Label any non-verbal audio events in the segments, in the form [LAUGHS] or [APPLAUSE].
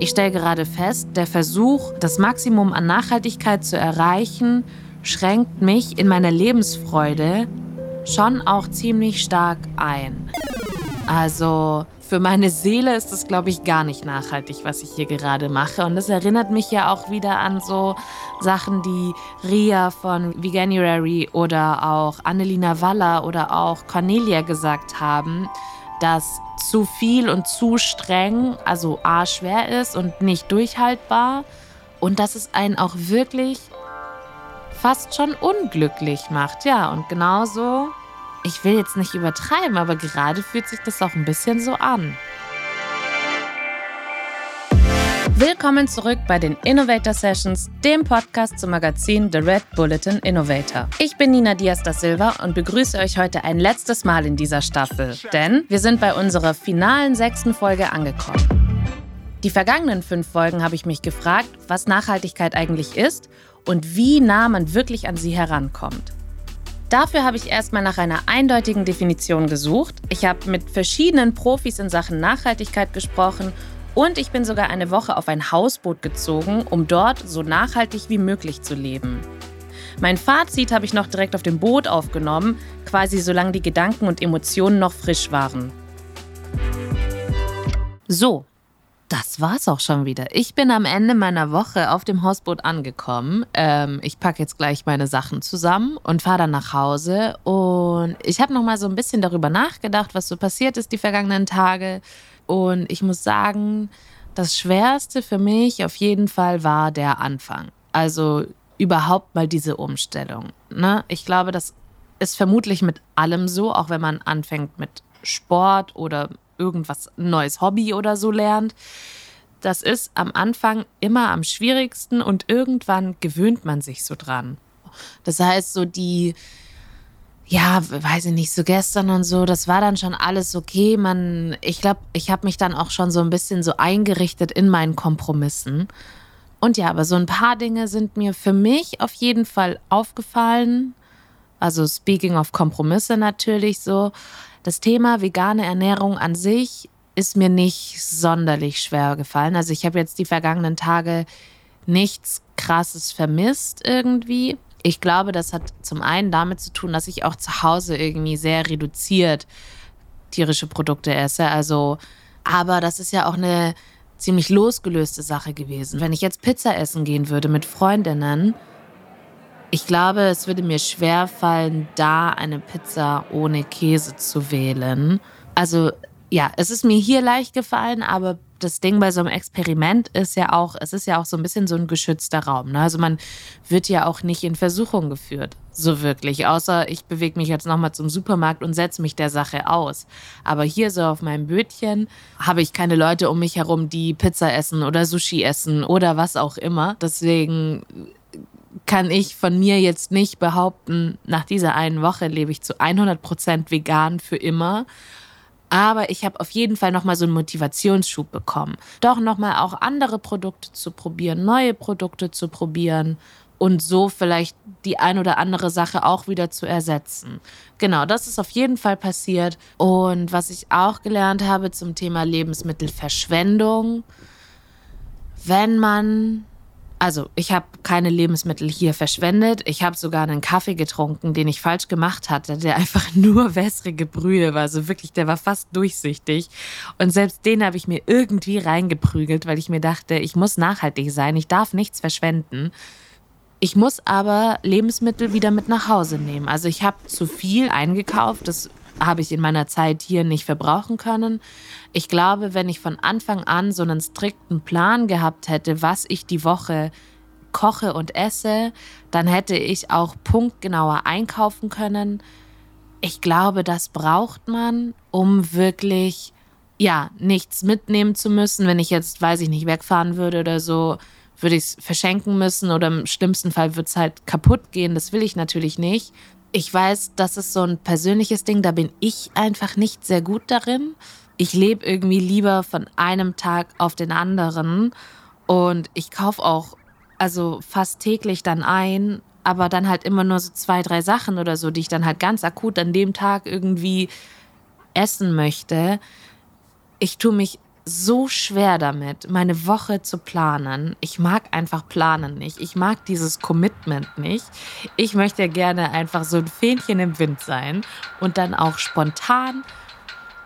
Ich stelle gerade fest, der Versuch, das Maximum an Nachhaltigkeit zu erreichen, schränkt mich in meiner Lebensfreude schon auch ziemlich stark ein. Also für meine Seele ist das, glaube ich, gar nicht nachhaltig, was ich hier gerade mache. Und das erinnert mich ja auch wieder an so Sachen, die Ria von Veganuary oder auch Annelina Waller oder auch Cornelia gesagt haben, dass zu viel und zu streng, also A, schwer ist und nicht durchhaltbar und dass es einen auch wirklich fast schon unglücklich macht. Ja, und genauso ich will jetzt nicht übertreiben, aber gerade fühlt sich das auch ein bisschen so an. Willkommen zurück bei den Innovator Sessions, dem Podcast zum Magazin The Red Bulletin Innovator. Ich bin Nina Diaz da Silva und begrüße euch heute ein letztes Mal in dieser Staffel, denn wir sind bei unserer finalen sechsten Folge angekommen. Die vergangenen fünf Folgen habe ich mich gefragt, was Nachhaltigkeit eigentlich ist und wie nah man wirklich an sie herankommt. Dafür habe ich erstmal nach einer eindeutigen Definition gesucht. Ich habe mit verschiedenen Profis in Sachen Nachhaltigkeit gesprochen und ich bin sogar eine Woche auf ein Hausboot gezogen, um dort so nachhaltig wie möglich zu leben. Mein Fazit habe ich noch direkt auf dem Boot aufgenommen, quasi solange die Gedanken und Emotionen noch frisch waren. So, das war's auch schon wieder. Ich bin am Ende meiner Woche auf dem Hausboot angekommen. Ähm, ich packe jetzt gleich meine Sachen zusammen und fahre dann nach Hause. Und ich habe noch mal so ein bisschen darüber nachgedacht, was so passiert ist die vergangenen Tage. Und ich muss sagen, das Schwerste für mich auf jeden Fall war der Anfang. Also überhaupt mal diese Umstellung. Ne? Ich glaube, das ist vermutlich mit allem so, auch wenn man anfängt mit Sport oder irgendwas neues Hobby oder so lernt. Das ist am Anfang immer am schwierigsten und irgendwann gewöhnt man sich so dran. Das heißt, so die, ja, weiß ich nicht, so gestern und so, das war dann schon alles okay. Man, ich glaube, ich habe mich dann auch schon so ein bisschen so eingerichtet in meinen Kompromissen. Und ja, aber so ein paar Dinge sind mir für mich auf jeden Fall aufgefallen. Also speaking of Kompromisse natürlich so. Das Thema vegane Ernährung an sich ist mir nicht sonderlich schwer gefallen. Also ich habe jetzt die vergangenen Tage nichts Krasses vermisst irgendwie. Ich glaube, das hat zum einen damit zu tun, dass ich auch zu Hause irgendwie sehr reduziert tierische Produkte esse. Also, aber das ist ja auch eine ziemlich losgelöste Sache gewesen. Wenn ich jetzt Pizza essen gehen würde mit Freundinnen, ich glaube, es würde mir schwer fallen, da eine Pizza ohne Käse zu wählen. Also ja, es ist mir hier leicht gefallen, aber das Ding bei so einem Experiment ist ja auch, es ist ja auch so ein bisschen so ein geschützter Raum. Ne? Also man wird ja auch nicht in Versuchung geführt, so wirklich. Außer ich bewege mich jetzt nochmal zum Supermarkt und setze mich der Sache aus. Aber hier so auf meinem Bötchen habe ich keine Leute um mich herum, die Pizza essen oder Sushi essen oder was auch immer. Deswegen kann ich von mir jetzt nicht behaupten, nach dieser einen Woche lebe ich zu 100 Prozent vegan für immer. Aber ich habe auf jeden Fall nochmal so einen Motivationsschub bekommen. Doch nochmal auch andere Produkte zu probieren, neue Produkte zu probieren und so vielleicht die ein oder andere Sache auch wieder zu ersetzen. Genau, das ist auf jeden Fall passiert. Und was ich auch gelernt habe zum Thema Lebensmittelverschwendung, wenn man also, ich habe keine Lebensmittel hier verschwendet. Ich habe sogar einen Kaffee getrunken, den ich falsch gemacht hatte, der [LAUGHS] einfach nur wässrige Brühe war. Also wirklich, der war fast durchsichtig. Und selbst den habe ich mir irgendwie reingeprügelt, weil ich mir dachte, ich muss nachhaltig sein, ich darf nichts verschwenden. Ich muss aber Lebensmittel wieder mit nach Hause nehmen. Also ich habe zu viel eingekauft. Das habe ich in meiner Zeit hier nicht verbrauchen können. Ich glaube, wenn ich von Anfang an so einen strikten Plan gehabt hätte, was ich die Woche koche und esse, dann hätte ich auch punktgenauer einkaufen können. Ich glaube, das braucht man, um wirklich ja, nichts mitnehmen zu müssen. Wenn ich jetzt, weiß ich nicht, wegfahren würde oder so, würde ich es verschenken müssen oder im schlimmsten Fall wird es halt kaputt gehen. Das will ich natürlich nicht ich weiß, das ist so ein persönliches Ding, da bin ich einfach nicht sehr gut darin. Ich lebe irgendwie lieber von einem Tag auf den anderen und ich kaufe auch also fast täglich dann ein, aber dann halt immer nur so zwei, drei Sachen oder so, die ich dann halt ganz akut an dem Tag irgendwie essen möchte. Ich tue mich so schwer damit, meine Woche zu planen. Ich mag einfach planen nicht. Ich mag dieses Commitment nicht. Ich möchte gerne einfach so ein Fähnchen im Wind sein und dann auch spontan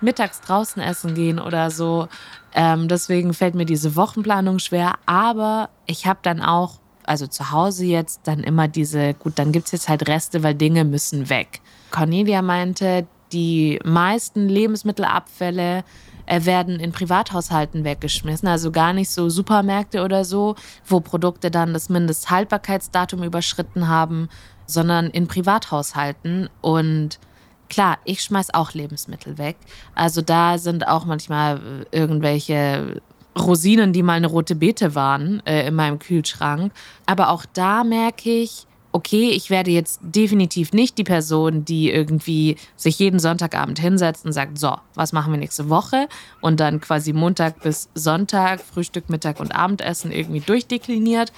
mittags draußen essen gehen oder so. Ähm, deswegen fällt mir diese Wochenplanung schwer. Aber ich habe dann auch, also zu Hause jetzt, dann immer diese, gut, dann gibt es jetzt halt Reste, weil Dinge müssen weg. Cornelia meinte, die meisten Lebensmittelabfälle werden in Privathaushalten weggeschmissen, also gar nicht so Supermärkte oder so, wo Produkte dann das Mindesthaltbarkeitsdatum überschritten haben, sondern in Privathaushalten. Und klar, ich schmeiß auch Lebensmittel weg. Also da sind auch manchmal äh, irgendwelche Rosinen, die mal eine rote Beete waren, äh, in meinem Kühlschrank. Aber auch da merke ich, okay, ich werde jetzt definitiv nicht die Person, die irgendwie sich jeden Sonntagabend hinsetzt und sagt, so, was machen wir nächste Woche? Und dann quasi Montag bis Sonntag, Frühstück, Mittag und Abendessen irgendwie durchdekliniert.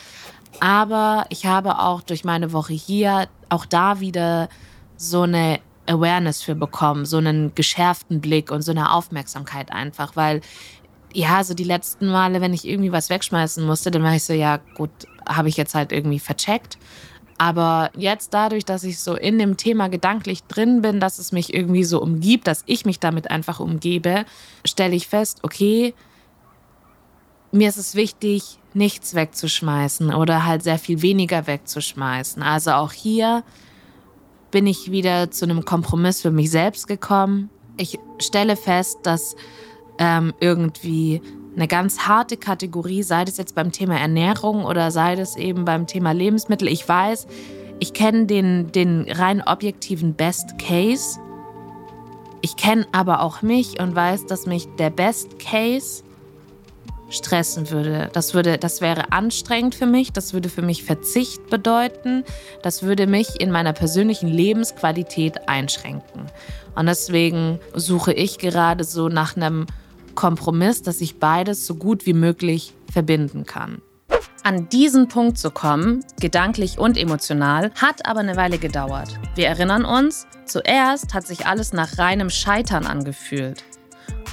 Aber ich habe auch durch meine Woche hier auch da wieder so eine Awareness für bekommen, so einen geschärften Blick und so eine Aufmerksamkeit einfach, weil ja, so die letzten Male, wenn ich irgendwie was wegschmeißen musste, dann war ich so, ja, gut, habe ich jetzt halt irgendwie vercheckt. Aber jetzt dadurch, dass ich so in dem Thema gedanklich drin bin, dass es mich irgendwie so umgibt, dass ich mich damit einfach umgebe, stelle ich fest, okay, mir ist es wichtig, nichts wegzuschmeißen oder halt sehr viel weniger wegzuschmeißen. Also auch hier bin ich wieder zu einem Kompromiss für mich selbst gekommen. Ich stelle fest, dass ähm, irgendwie eine ganz harte Kategorie, sei es jetzt beim Thema Ernährung oder sei es eben beim Thema Lebensmittel. Ich weiß, ich kenne den, den rein objektiven Best Case. Ich kenne aber auch mich und weiß, dass mich der Best Case stressen würde. Das würde, das wäre anstrengend für mich. Das würde für mich Verzicht bedeuten. Das würde mich in meiner persönlichen Lebensqualität einschränken. Und deswegen suche ich gerade so nach einem Kompromiss, dass ich beides so gut wie möglich verbinden kann. An diesen Punkt zu kommen, gedanklich und emotional, hat aber eine Weile gedauert. Wir erinnern uns, zuerst hat sich alles nach reinem Scheitern angefühlt.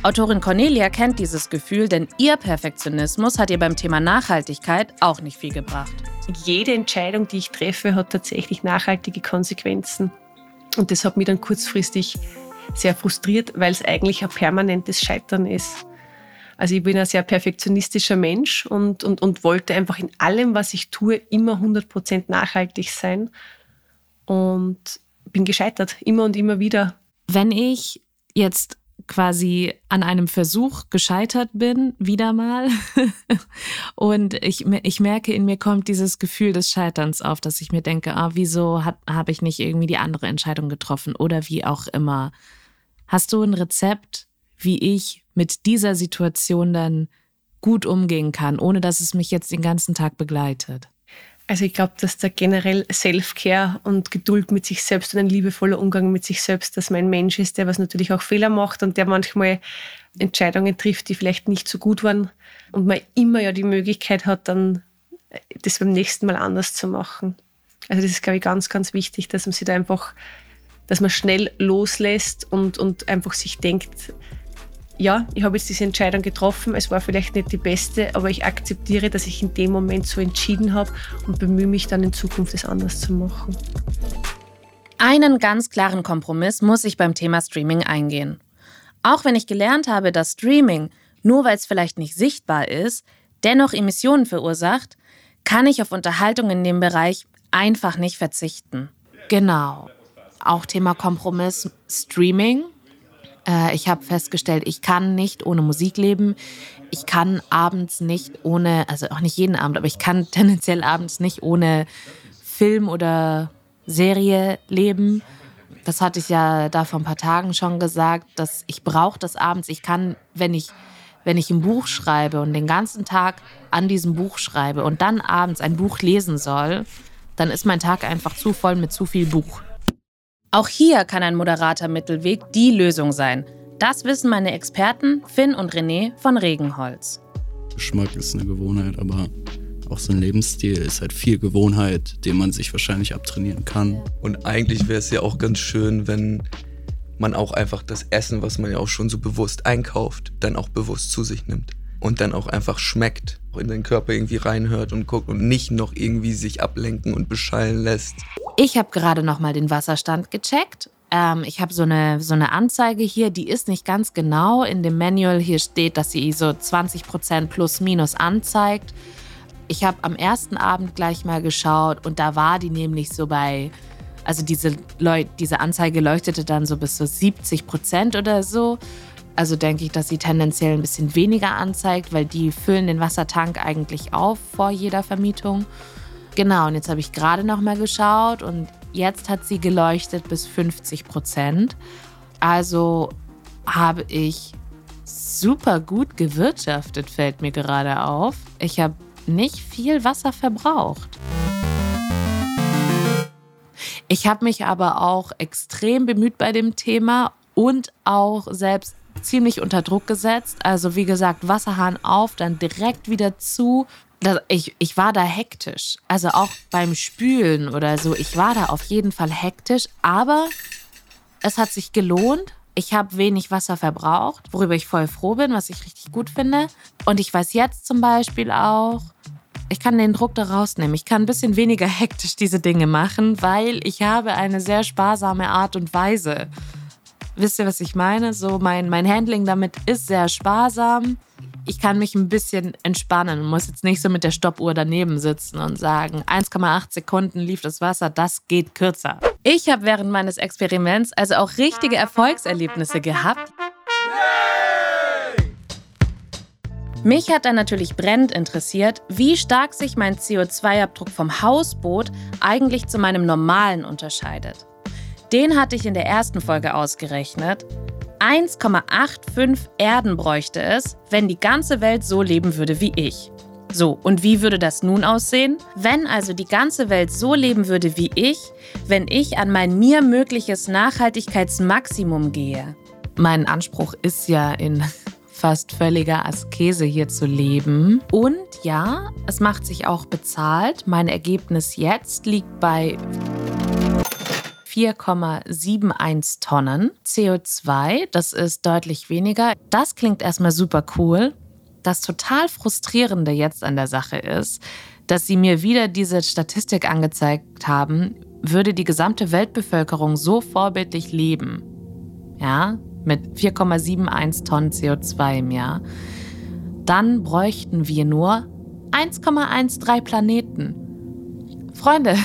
Autorin Cornelia kennt dieses Gefühl, denn ihr Perfektionismus hat ihr beim Thema Nachhaltigkeit auch nicht viel gebracht. Jede Entscheidung, die ich treffe, hat tatsächlich nachhaltige Konsequenzen. Und das hat mich dann kurzfristig sehr frustriert, weil es eigentlich ein permanentes Scheitern ist. Also ich bin ein sehr perfektionistischer Mensch und, und, und wollte einfach in allem, was ich tue, immer 100% nachhaltig sein. Und bin gescheitert, immer und immer wieder. Wenn ich jetzt quasi an einem Versuch gescheitert bin, wieder mal. [LAUGHS] und ich, ich merke, in mir kommt dieses Gefühl des Scheiterns auf, dass ich mir denke, ah, wieso habe ich nicht irgendwie die andere Entscheidung getroffen oder wie auch immer. Hast du ein Rezept, wie ich mit dieser Situation dann gut umgehen kann, ohne dass es mich jetzt den ganzen Tag begleitet? Also ich glaube, dass da generell Self-Care und Geduld mit sich selbst und ein liebevoller Umgang mit sich selbst, dass man ein Mensch ist, der was natürlich auch Fehler macht und der manchmal Entscheidungen trifft, die vielleicht nicht so gut waren und man immer ja die Möglichkeit hat, dann das beim nächsten Mal anders zu machen. Also das ist, glaube ich, ganz, ganz wichtig, dass man sich da einfach, dass man schnell loslässt und, und einfach sich denkt, ja, ich habe jetzt diese Entscheidung getroffen, es war vielleicht nicht die beste, aber ich akzeptiere, dass ich in dem Moment so entschieden habe und bemühe mich dann in Zukunft, es anders zu machen. Einen ganz klaren Kompromiss muss ich beim Thema Streaming eingehen. Auch wenn ich gelernt habe, dass Streaming, nur weil es vielleicht nicht sichtbar ist, dennoch Emissionen verursacht, kann ich auf Unterhaltung in dem Bereich einfach nicht verzichten. Genau. Auch Thema Kompromiss Streaming ich habe festgestellt, ich kann nicht ohne Musik leben. Ich kann abends nicht ohne, also auch nicht jeden Abend, aber ich kann [LAUGHS] tendenziell abends nicht ohne Film oder Serie leben. Das hatte ich ja da vor ein paar Tagen schon gesagt, dass ich brauche das abends. Ich kann, wenn ich, wenn ich ein Buch schreibe und den ganzen Tag an diesem Buch schreibe und dann abends ein Buch lesen soll, dann ist mein Tag einfach zu voll mit zu viel Buch. Auch hier kann ein moderater Mittelweg die Lösung sein. Das wissen meine Experten Finn und René von Regenholz. Geschmack ist eine Gewohnheit, aber auch so ein Lebensstil ist halt viel Gewohnheit, den man sich wahrscheinlich abtrainieren kann. Und eigentlich wäre es ja auch ganz schön, wenn man auch einfach das Essen, was man ja auch schon so bewusst einkauft, dann auch bewusst zu sich nimmt und dann auch einfach schmeckt, in den Körper irgendwie reinhört und guckt und nicht noch irgendwie sich ablenken und beschallen lässt. Ich habe gerade noch mal den Wasserstand gecheckt. Ähm, ich habe so eine, so eine Anzeige hier, die ist nicht ganz genau. In dem Manual hier steht, dass sie so 20 Prozent plus minus anzeigt. Ich habe am ersten Abend gleich mal geschaut und da war die nämlich so bei, also diese, Leu diese Anzeige leuchtete dann so bis zu 70 Prozent oder so. Also denke ich, dass sie tendenziell ein bisschen weniger anzeigt, weil die füllen den Wassertank eigentlich auf vor jeder Vermietung. Genau, und jetzt habe ich gerade noch mal geschaut und jetzt hat sie geleuchtet bis 50 Prozent. Also habe ich super gut gewirtschaftet, fällt mir gerade auf. Ich habe nicht viel Wasser verbraucht. Ich habe mich aber auch extrem bemüht bei dem Thema und auch selbst ziemlich unter Druck gesetzt. Also wie gesagt, Wasserhahn auf, dann direkt wieder zu. Ich, ich war da hektisch. Also auch beim Spülen oder so. Ich war da auf jeden Fall hektisch. Aber es hat sich gelohnt. Ich habe wenig Wasser verbraucht, worüber ich voll froh bin, was ich richtig gut finde. Und ich weiß jetzt zum Beispiel auch, ich kann den Druck da rausnehmen. Ich kann ein bisschen weniger [LAUGHS] hektisch diese Dinge machen, weil ich habe eine sehr sparsame Art und Weise Wisst ihr, was ich meine? So mein, mein Handling damit ist sehr sparsam. Ich kann mich ein bisschen entspannen und muss jetzt nicht so mit der Stoppuhr daneben sitzen und sagen, 1,8 Sekunden lief das Wasser, das geht kürzer. Ich habe während meines Experiments also auch richtige Erfolgserlebnisse gehabt. Mich hat dann natürlich brennend interessiert, wie stark sich mein CO2-Abdruck vom Hausboot eigentlich zu meinem normalen unterscheidet. Den hatte ich in der ersten Folge ausgerechnet. 1,85 Erden bräuchte es, wenn die ganze Welt so leben würde wie ich. So, und wie würde das nun aussehen? Wenn also die ganze Welt so leben würde wie ich, wenn ich an mein mir mögliches Nachhaltigkeitsmaximum gehe. Mein Anspruch ist ja in [LAUGHS] fast völliger Askese hier zu leben. Und ja, es macht sich auch bezahlt. Mein Ergebnis jetzt liegt bei 4,71 Tonnen CO2. Das ist deutlich weniger. Das klingt erstmal super cool. Das total frustrierende jetzt an der Sache ist, dass sie mir wieder diese Statistik angezeigt haben, würde die gesamte Weltbevölkerung so vorbildlich leben. Ja, mit 4,71 Tonnen CO2 im Jahr. Dann bräuchten wir nur 1,13 Planeten. Freunde,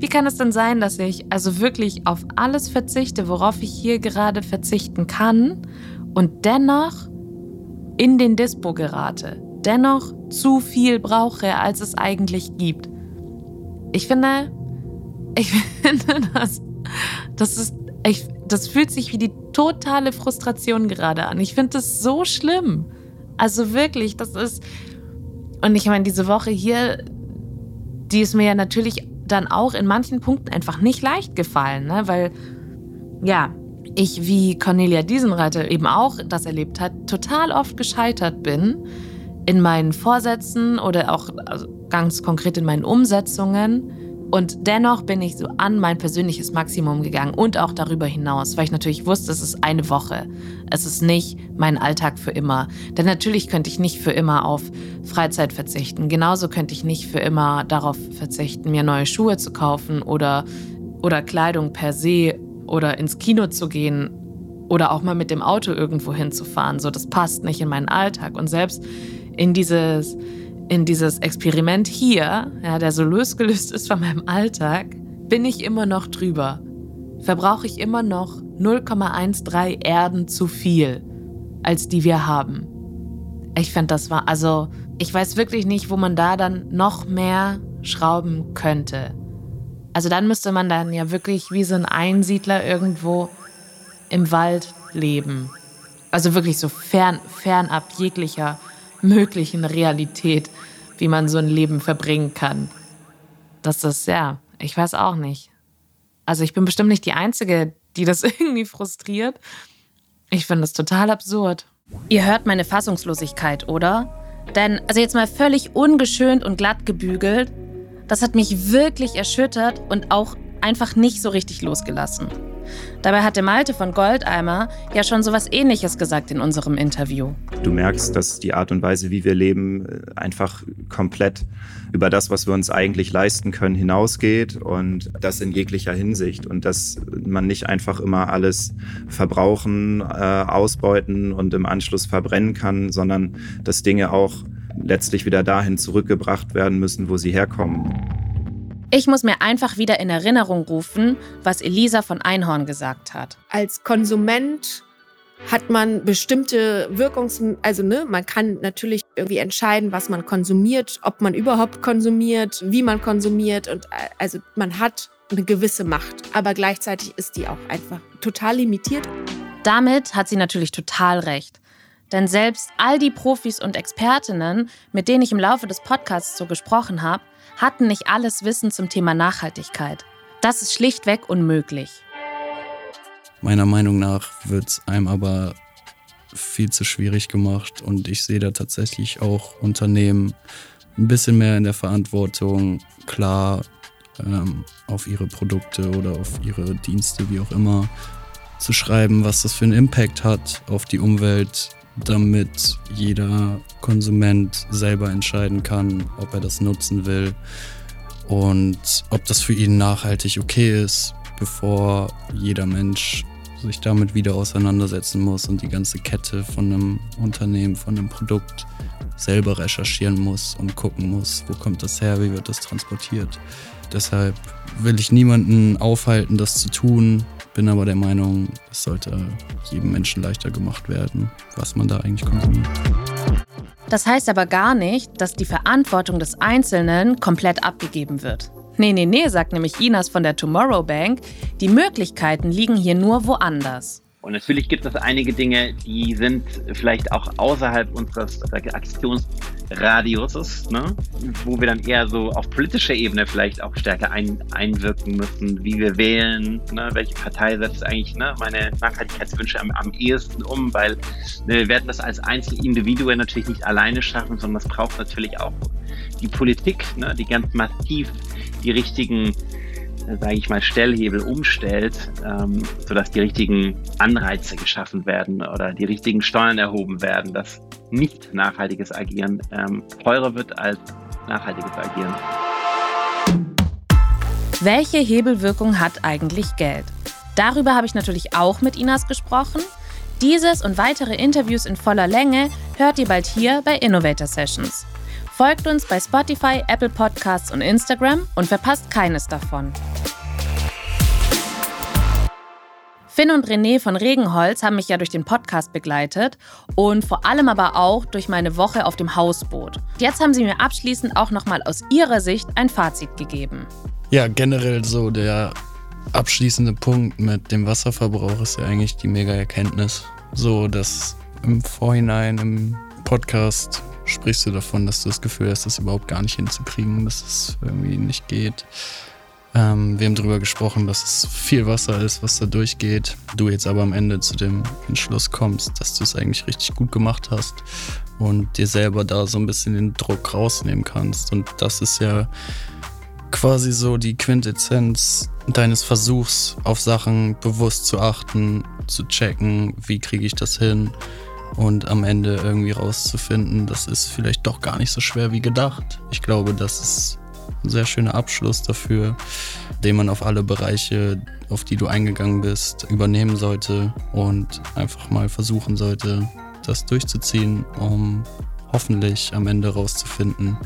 wie kann es denn sein, dass ich also wirklich auf alles verzichte, worauf ich hier gerade verzichten kann und dennoch in den Dispo gerate, dennoch zu viel brauche, als es eigentlich gibt? Ich finde, ich [LAUGHS] finde das, das ist, ich, das fühlt sich wie die totale Frustration gerade an. Ich finde das so schlimm. Also wirklich, das ist, und ich meine, diese Woche hier, die ist mir ja natürlich dann auch in manchen Punkten einfach nicht leicht gefallen, ne? weil ja, ich wie Cornelia Diesenreiter eben auch das erlebt hat, total oft gescheitert bin in meinen Vorsätzen oder auch also ganz konkret in meinen Umsetzungen und dennoch bin ich so an mein persönliches Maximum gegangen und auch darüber hinaus, weil ich natürlich wusste, es ist eine Woche. Es ist nicht mein Alltag für immer. Denn natürlich könnte ich nicht für immer auf Freizeit verzichten. Genauso könnte ich nicht für immer darauf verzichten, mir neue Schuhe zu kaufen oder, oder Kleidung per se oder ins Kino zu gehen oder auch mal mit dem Auto irgendwo hinzufahren. So, das passt nicht in meinen Alltag. Und selbst in dieses in dieses Experiment hier, ja, der so losgelöst ist von meinem Alltag, bin ich immer noch drüber. Verbrauche ich immer noch 0,13 Erden zu viel, als die wir haben. Ich finde, das war, also, ich weiß wirklich nicht, wo man da dann noch mehr schrauben könnte. Also dann müsste man dann ja wirklich wie so ein Einsiedler irgendwo im Wald leben. Also wirklich so fern, fernab jeglicher möglichen Realität, wie man so ein Leben verbringen kann. Das ist, ja, ich weiß auch nicht. Also ich bin bestimmt nicht die Einzige, die das [LAUGHS] irgendwie frustriert. Ich finde das total absurd. Ihr hört meine Fassungslosigkeit, oder? Denn, also jetzt mal völlig ungeschönt und glatt gebügelt, das hat mich wirklich erschüttert und auch einfach nicht so richtig losgelassen. Dabei hatte Malte von Goldeimer ja schon sowas ähnliches gesagt in unserem Interview. Du merkst, dass die Art und Weise, wie wir leben, äh, einfach komplett über das, was wir uns eigentlich leisten können, hinausgeht und das in jeglicher Hinsicht und dass man nicht einfach immer alles verbrauchen, äh, ausbeuten und im Anschluss verbrennen kann, sondern dass Dinge auch letztlich wieder dahin zurückgebracht werden müssen, wo sie herkommen. Ich muss mir einfach wieder in Erinnerung rufen, was Elisa von Einhorn gesagt hat. Als Konsument hat man bestimmte Wirkungs... Also ne, man kann natürlich irgendwie entscheiden, was man konsumiert, ob man überhaupt konsumiert, wie man konsumiert. Und äh, also man hat eine gewisse Macht, aber gleichzeitig ist die auch einfach total limitiert. Damit hat sie natürlich total recht. Denn selbst all die Profis und Expertinnen, mit denen ich im Laufe des Podcasts so gesprochen habe, hatten nicht alles Wissen zum Thema Nachhaltigkeit. Das ist schlichtweg unmöglich. Meiner Meinung nach wird es einem aber viel zu schwierig gemacht und ich sehe da tatsächlich auch Unternehmen ein bisschen mehr in der Verantwortung, klar ähm, auf ihre Produkte oder auf ihre Dienste, wie auch immer, zu schreiben, was das für einen Impact hat auf die Umwelt, damit jeder Konsument selber entscheiden kann, ob er das nutzen will und ob das für ihn nachhaltig okay ist, bevor jeder Mensch sich damit wieder auseinandersetzen muss und die ganze Kette von einem Unternehmen, von einem Produkt selber recherchieren muss und gucken muss, wo kommt das her, wie wird das transportiert. Deshalb will ich niemanden aufhalten, das zu tun bin aber der Meinung, es sollte jedem Menschen leichter gemacht werden, was man da eigentlich konsumiert. Das heißt aber gar nicht, dass die Verantwortung des Einzelnen komplett abgegeben wird. Nee, nee, nee, sagt nämlich Inas von der Tomorrow Bank, die Möglichkeiten liegen hier nur woanders. Und natürlich gibt es einige Dinge, die sind vielleicht auch außerhalb unseres Aktionsradiuses, ne? wo wir dann eher so auf politischer Ebene vielleicht auch stärker ein, einwirken müssen, wie wir wählen, ne? welche Partei setzt eigentlich ne? meine Nachhaltigkeitswünsche am, am ehesten um, weil ne, wir werden das als Einzelindividuen natürlich nicht alleine schaffen, sondern es braucht natürlich auch die Politik, ne? die ganz massiv die richtigen sage ich mal, Stellhebel umstellt, ähm, sodass die richtigen Anreize geschaffen werden oder die richtigen Steuern erhoben werden, dass nicht nachhaltiges Agieren ähm, teurer wird als nachhaltiges Agieren. Welche Hebelwirkung hat eigentlich Geld? Darüber habe ich natürlich auch mit Inas gesprochen. Dieses und weitere Interviews in voller Länge hört ihr bald hier bei Innovator Sessions. Folgt uns bei Spotify, Apple Podcasts und Instagram und verpasst keines davon. Finn und René von Regenholz haben mich ja durch den Podcast begleitet und vor allem aber auch durch meine Woche auf dem Hausboot. Jetzt haben sie mir abschließend auch nochmal aus ihrer Sicht ein Fazit gegeben. Ja, generell so der abschließende Punkt mit dem Wasserverbrauch ist ja eigentlich die mega Erkenntnis. So, dass im Vorhinein im Podcast sprichst du davon, dass du das Gefühl hast, das überhaupt gar nicht hinzukriegen, dass es irgendwie nicht geht. Ähm, wir haben darüber gesprochen, dass es viel Wasser ist, was da durchgeht. Du jetzt aber am Ende zu dem Entschluss kommst, dass du es eigentlich richtig gut gemacht hast und dir selber da so ein bisschen den Druck rausnehmen kannst. Und das ist ja quasi so die Quintessenz deines Versuchs, auf Sachen bewusst zu achten, zu checken, wie kriege ich das hin und am Ende irgendwie rauszufinden, das ist vielleicht doch gar nicht so schwer wie gedacht. Ich glaube, das ist ein sehr schöner Abschluss dafür, den man auf alle Bereiche, auf die du eingegangen bist, übernehmen sollte und einfach mal versuchen sollte, das durchzuziehen, um hoffentlich am Ende rauszufinden,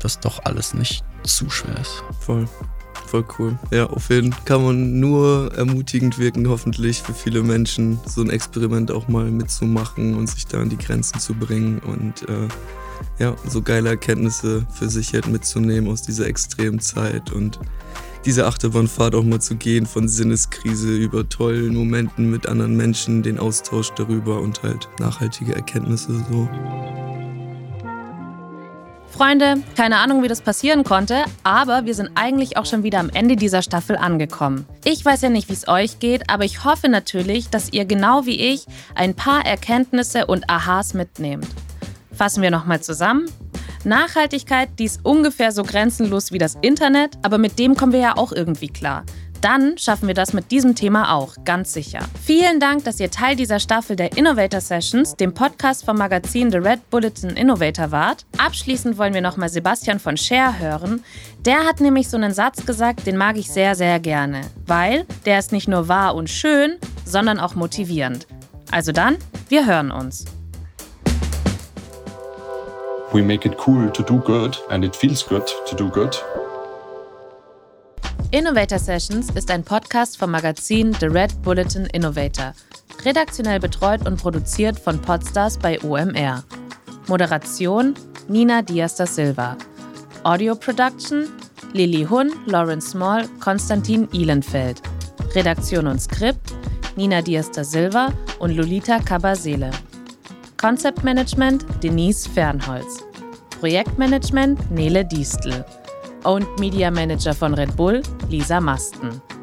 dass doch alles nicht zu schwer ist. Voll voll cool. Ja, auf jeden Fall kann man nur ermutigend wirken, hoffentlich für viele Menschen, so ein Experiment auch mal mitzumachen und sich da an die Grenzen zu bringen und äh, ja, so geile Erkenntnisse für sich halt mitzunehmen aus dieser extremen Zeit und diese Achterbahnfahrt auch mal zu gehen, von Sinneskrise über tollen Momenten mit anderen Menschen, den Austausch darüber und halt nachhaltige Erkenntnisse so. Freunde, keine Ahnung, wie das passieren konnte, aber wir sind eigentlich auch schon wieder am Ende dieser Staffel angekommen. Ich weiß ja nicht, wie es euch geht, aber ich hoffe natürlich, dass ihr genau wie ich ein paar Erkenntnisse und Aha's mitnehmt. Fassen wir nochmal zusammen. Nachhaltigkeit, die ist ungefähr so grenzenlos wie das Internet, aber mit dem kommen wir ja auch irgendwie klar. Dann schaffen wir das mit diesem Thema auch, ganz sicher. Vielen Dank, dass ihr Teil dieser Staffel der Innovator Sessions, dem Podcast vom Magazin The Red Bulletin Innovator wart. Abschließend wollen wir nochmal Sebastian von Share hören. Der hat nämlich so einen Satz gesagt, den mag ich sehr, sehr gerne, weil der ist nicht nur wahr und schön, sondern auch motivierend. Also dann, wir hören uns. We make it cool to do good and it feels good to do good. Innovator Sessions ist ein Podcast vom Magazin The Red Bulletin Innovator, redaktionell betreut und produziert von Podstars bei OMR. Moderation Nina Diaz da Silva. Audio Production Lili Hun, Lawrence Small, Konstantin Ihlenfeld. Redaktion und Skript Nina Diaz da Silva und Lolita Cabasele. Concept Management Denise Fernholz. Projektmanagement Nele Diestel. Owned Media Manager von Red Bull Lisa Masten.